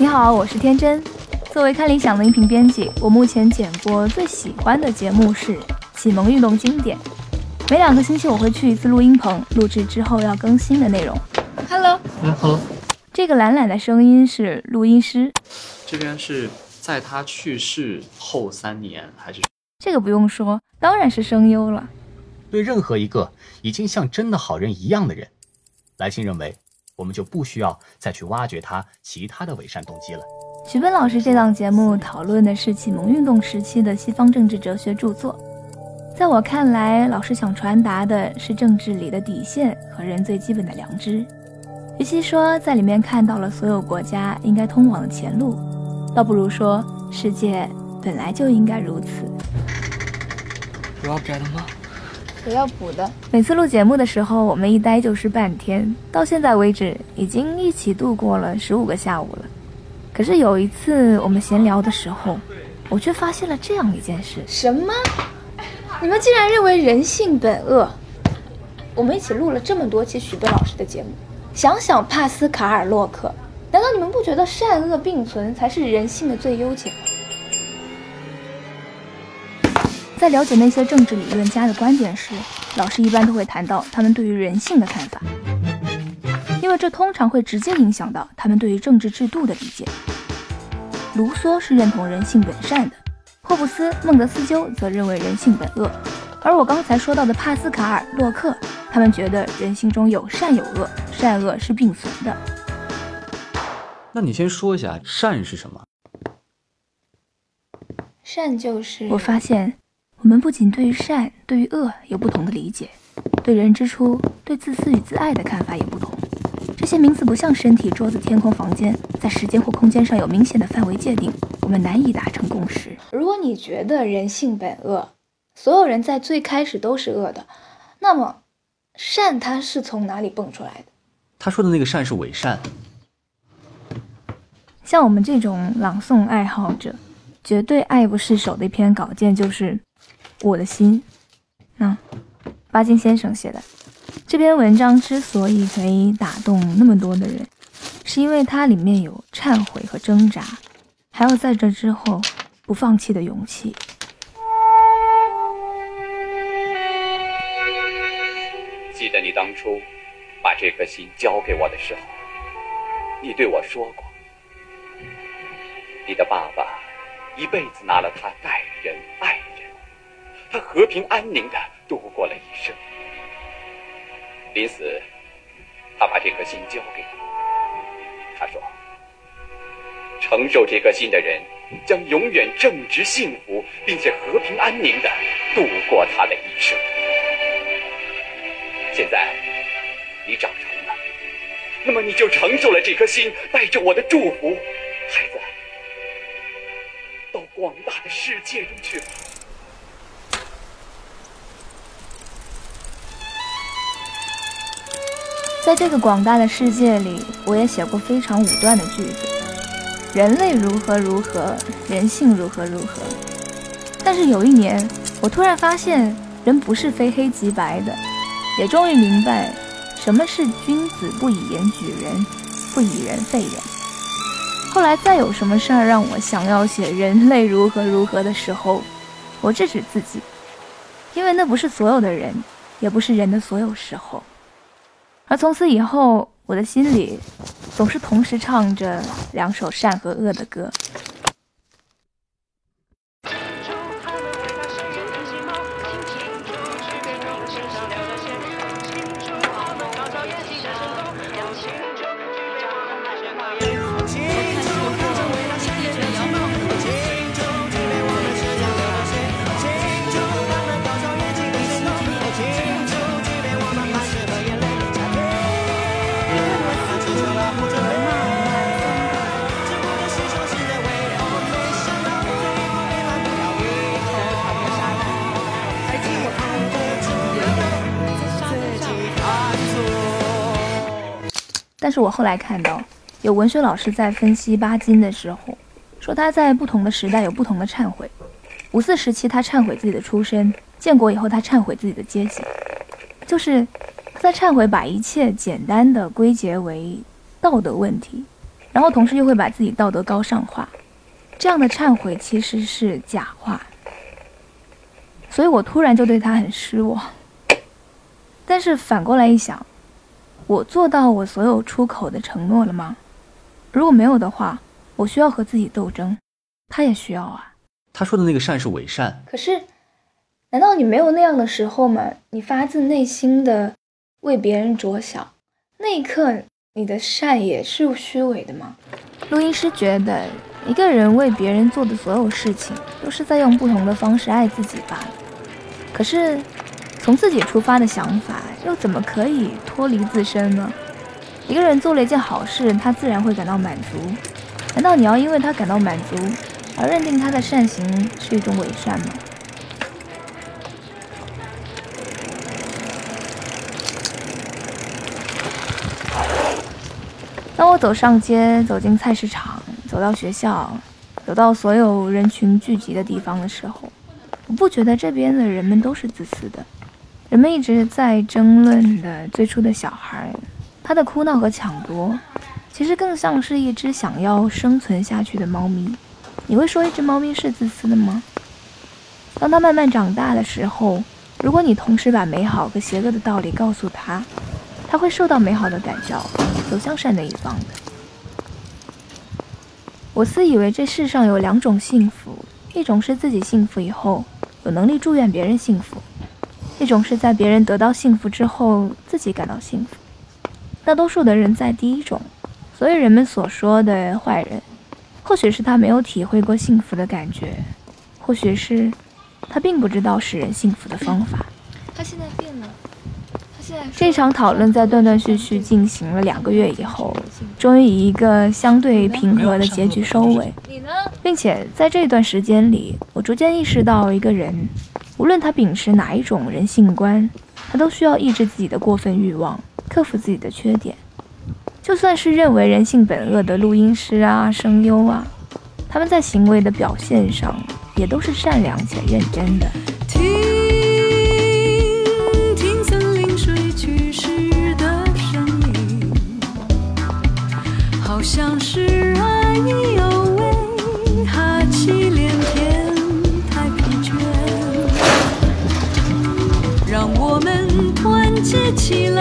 你好，我是天真。作为看理想的音频编辑，我目前剪过最喜欢的节目是《启蒙运动经典》。每两个星期我会去一次录音棚，录制之后要更新的内容。Hello，嗯，Hello。这个懒懒的声音是录音师。这边是在他去世后三年，还是？这个不用说，当然是声优了。对任何一个已经像真的好人一样的人，来信认为。我们就不需要再去挖掘他其他的伪善动机了。徐奔老师这档节目讨论的是启蒙运动时期的西方政治哲学著作，在我看来，老师想传达的是政治里的底线和人最基本的良知。与其说在里面看到了所有国家应该通往的前路，倒不如说世界本来就应该如此。有要改了吗？我要补的。每次录节目的时候，我们一待就是半天。到现在为止，已经一起度过了十五个下午了。可是有一次我们闲聊的时候，我却发现了这样一件事：什么？你们竟然认为人性本恶？我们一起录了这么多期许多老师的节目，想想帕斯卡尔·洛克，难道你们不觉得善恶并存才是人性的最优解吗？在了解那些政治理论家的观点时，老师一般都会谈到他们对于人性的看法，因为这通常会直接影响到他们对于政治制度的理解。卢梭是认同人性本善的，霍布斯、孟德斯鸠则认为人性本恶，而我刚才说到的帕斯卡尔、洛克，他们觉得人性中有善有恶，善恶是并存的。那你先说一下善是什么？善就是我发现。我们不仅对于善、对于恶有不同的理解，对人之初、对自私与自爱的看法也不同。这些名词不像身体、桌子、天空、房间，在时间或空间上有明显的范围界定，我们难以达成共识。如果你觉得人性本恶，所有人在最开始都是恶的，那么善它是从哪里蹦出来的？他说的那个善是伪善。像我们这种朗诵爱好者，绝对爱不释手的一篇稿件就是。我的心，那巴金先生写的这篇文章之所以可以打动那么多的人，是因为它里面有忏悔和挣扎，还有在这之后不放弃的勇气。记得你当初把这颗心交给我的时候，你对我说过，你的爸爸一辈子拿了它待人爱人。他和平安宁的度过了一生，临死，他把这颗心交给我。他说：“承受这颗心的人，将永远正直幸福，并且和平安宁的度过他的一生。”现在，你长成了，那么你就承受了这颗心，带着我的祝福，孩子，到广大的世界中去吧。在这个广大的世界里，我也写过非常武断的句子：人类如何如何，人性如何如何。但是有一年，我突然发现，人不是非黑即白的，也终于明白，什么是君子不以言举人，不以人废人。后来再有什么事儿让我想要写人类如何如何的时候，我制止自己，因为那不是所有的人，也不是人的所有时候。而从此以后，我的心里总是同时唱着两首善和恶的歌。但是我后来看到，有文学老师在分析巴金的时候，说他在不同的时代有不同的忏悔。五四时期，他忏悔自己的出身；建国以后，他忏悔自己的阶级，就是在忏悔把一切简单的归结为道德问题，然后同时又会把自己道德高尚化，这样的忏悔其实是假话。所以我突然就对他很失望。但是反过来一想，我做到我所有出口的承诺了吗？如果没有的话，我需要和自己斗争，他也需要啊。他说的那个善是伪善，可是，难道你没有那样的时候吗？你发自内心的为别人着想，那一刻你的善也是虚伪的吗？录音师觉得，一个人为别人做的所有事情，都是在用不同的方式爱自己罢了。可是，从自己出发的想法，又怎么可以脱离自身呢？一个人做了一件好事，他自然会感到满足。难道你要因为他感到满足，而认定他的善行是一种伪善吗？当我走上街，走进菜市场，走到学校，走到所有人群聚集的地方的时候，我不觉得这边的人们都是自私的。人们一直在争论的最初的小孩。他的哭闹和抢夺，其实更像是一只想要生存下去的猫咪。你会说一只猫咪是自私的吗？当它慢慢长大的时候，如果你同时把美好和邪恶的道理告诉它，它会受到美好的感召，走向善的一方的。我自以为这世上有两种幸福，一种是自己幸福以后有能力祝愿别人幸福，一种是在别人得到幸福之后自己感到幸福。大多数的人在第一种，所以人们所说的坏人，或许是他没有体会过幸福的感觉，或许是他并不知道使人幸福的方法。他现在变了，他现在这场讨论在断断续续进行了两个月以后，终于以一个相对平和的结局收尾。并且在这段时间里，我逐渐意识到，一个人无论他秉持哪一种人性观，他都需要抑制自己的过分欲望。克服自己的缺点，就算是认为人性本恶的录音师啊、声优啊，他们在行为的表现上也都是善良且认真的。听听森林睡去时的声音，好像是起来。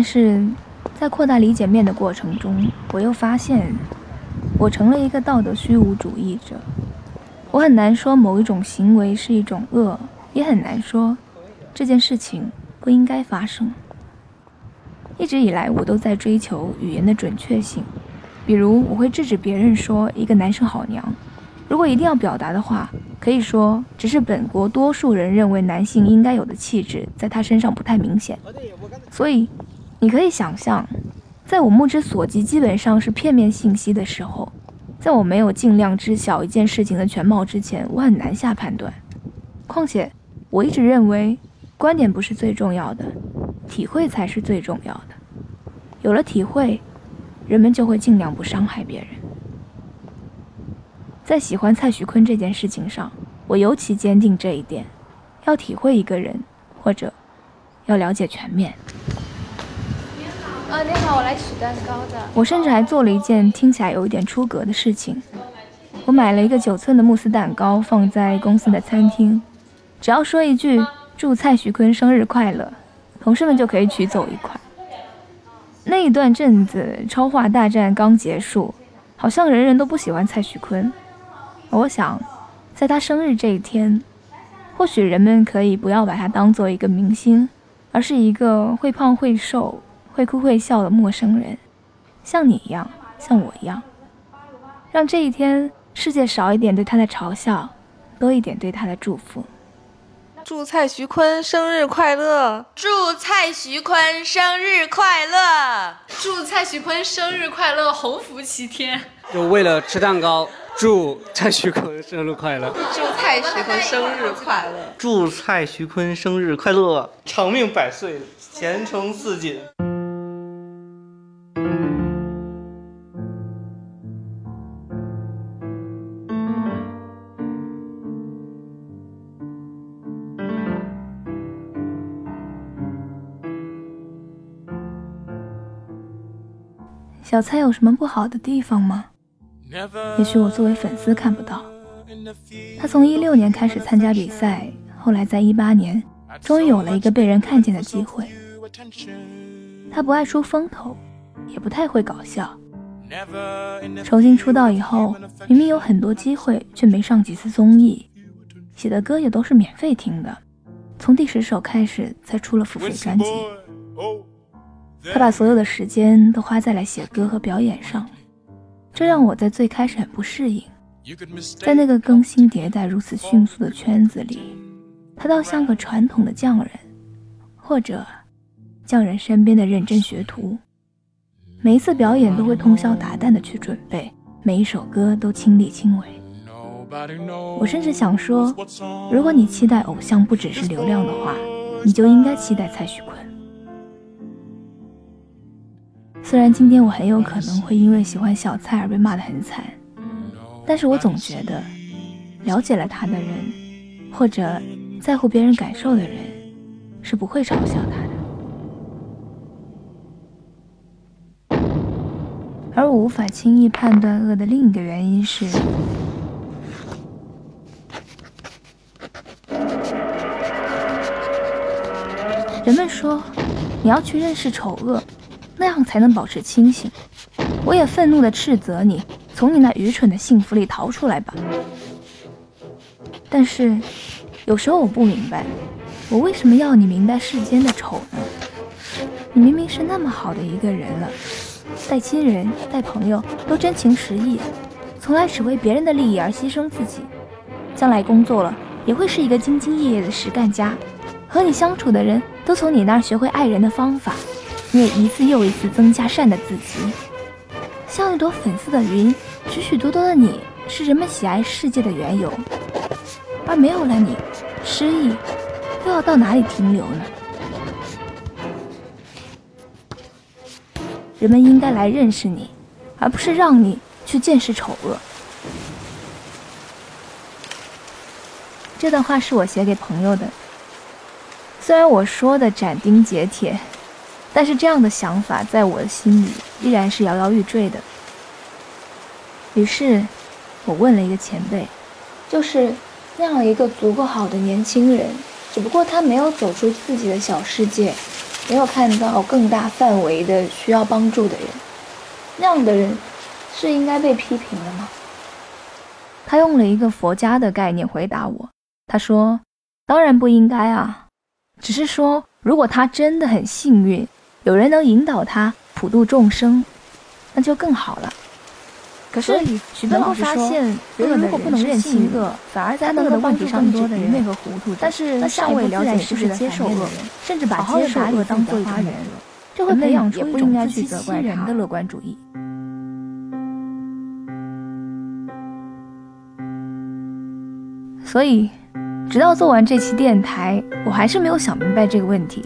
但是，在扩大理解面的过程中，我又发现，我成了一个道德虚无主义者。我很难说某一种行为是一种恶，也很难说这件事情不应该发生。一直以来，我都在追求语言的准确性，比如我会制止别人说一个男生好娘。如果一定要表达的话，可以说只是本国多数人认为男性应该有的气质，在他身上不太明显，所以。你可以想象，在我目之所及基本上是片面信息的时候，在我没有尽量知晓一件事情的全貌之前，我很难下判断。况且，我一直认为，观点不是最重要的，体会才是最重要的。有了体会，人们就会尽量不伤害别人。在喜欢蔡徐坤这件事情上，我尤其坚定这一点：要体会一个人，或者要了解全面。啊，你好，我来取蛋糕的。我甚至还做了一件听起来有一点出格的事情，我买了一个九寸的慕斯蛋糕，放在公司的餐厅，只要说一句“祝蔡徐坤生日快乐”，同事们就可以取走一块。那一段阵子超话大战刚结束，好像人人都不喜欢蔡徐坤。我想，在他生日这一天，或许人们可以不要把他当做一个明星，而是一个会胖会瘦。会哭会笑的陌生人，像你一样，像我一样，让这一天世界少一点对他的嘲笑，多一点对他的祝福。祝蔡徐坤生日快乐！祝蔡徐坤生日快乐！祝蔡徐坤生日快乐，鸿福齐天！就为了吃蛋糕，祝蔡徐坤生日快乐！祝蔡徐坤生日快乐！祝蔡徐坤生日快乐，长命百岁，前程似锦。小蔡有什么不好的地方吗？也许我作为粉丝看不到。他从一六年开始参加比赛，后来在一八年终于有了一个被人看见的机会。他不爱出风头，也不太会搞笑。重新出道以后，明明有很多机会，却没上几次综艺，写的歌也都是免费听的。从第十首开始才出了付费专辑。他把所有的时间都花在了写歌和表演上，这让我在最开始很不适应。在那个更新迭代如此迅速的圈子里，他倒像个传统的匠人，或者匠人身边的认真学徒。每一次表演都会通宵达旦的去准备，每一首歌都亲力亲为。我甚至想说，如果你期待偶像不只是流量的话，你就应该期待蔡徐坤。虽然今天我很有可能会因为喜欢小蔡而被骂得很惨，但是我总觉得，了解了他的人，或者在乎别人感受的人，是不会嘲笑他的。而我无法轻易判断恶的另一个原因是，人们说，你要去认识丑恶。那样才能保持清醒。我也愤怒地斥责你，从你那愚蠢的幸福里逃出来吧。但是，有时候我不明白，我为什么要你明白世间的丑呢？你明明是那么好的一个人了，待亲人、待朋友都真情实意，从来只为别人的利益而牺牲自己。将来工作了，也会是一个兢兢业业的实干家。和你相处的人都从你那儿学会爱人的方法。你也一次又一次增加善的自己，像一朵粉色的云，许许多多的你是人们喜爱世界的缘由，而没有了你，诗意又要到哪里停留呢？人们应该来认识你，而不是让你去见识丑恶。这段话是我写给朋友的，虽然我说的斩钉截铁。但是这样的想法在我的心里依然是摇摇欲坠的。于是，我问了一个前辈，就是那样一个足够好的年轻人，只不过他没有走出自己的小世界，没有看到更大范围的需要帮助的人，那样的人是应该被批评的吗？他用了一个佛家的概念回答我，他说：“当然不应该啊，只是说如果他真的很幸运。”有人能引导他普度众生，那就更好了。可是许多老师说，人如果不能认清恶，反而在恶的问题上多的愚昧和糊涂。但是尚未了解是不是接受恶，甚至把接受恶当做一种原则，这会培养出一种自欺欺人的乐观主义。所以，直到做完这期电台，我还是没有想明白这个问题。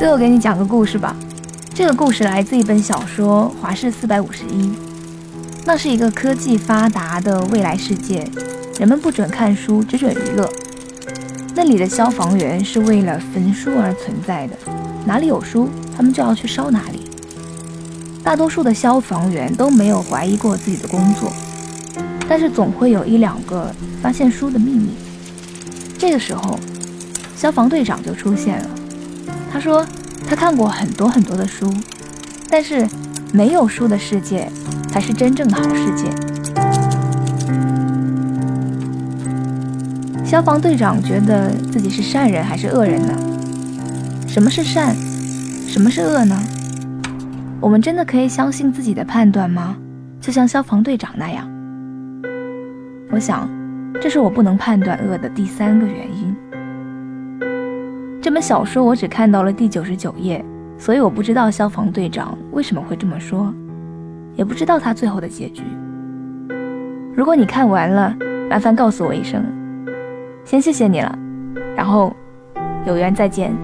最后给你讲个故事吧，这个故事来自一本小说《华氏四百五十一》。那是一个科技发达的未来世界，人们不准看书，只准娱乐。那里的消防员是为了焚书而存在的，哪里有书，他们就要去烧哪里。大多数的消防员都没有怀疑过自己的工作，但是总会有一两个发现书的秘密。这个时候，消防队长就出现了。他说，他看过很多很多的书，但是没有书的世界才是真正的好世界。消防队长觉得自己是善人还是恶人呢？什么是善？什么是恶呢？我们真的可以相信自己的判断吗？就像消防队长那样？我想，这是我不能判断恶的第三个原因。这本小说我只看到了第九十九页，所以我不知道消防队长为什么会这么说，也不知道他最后的结局。如果你看完了，麻烦告诉我一声，先谢谢你了，然后有缘再见。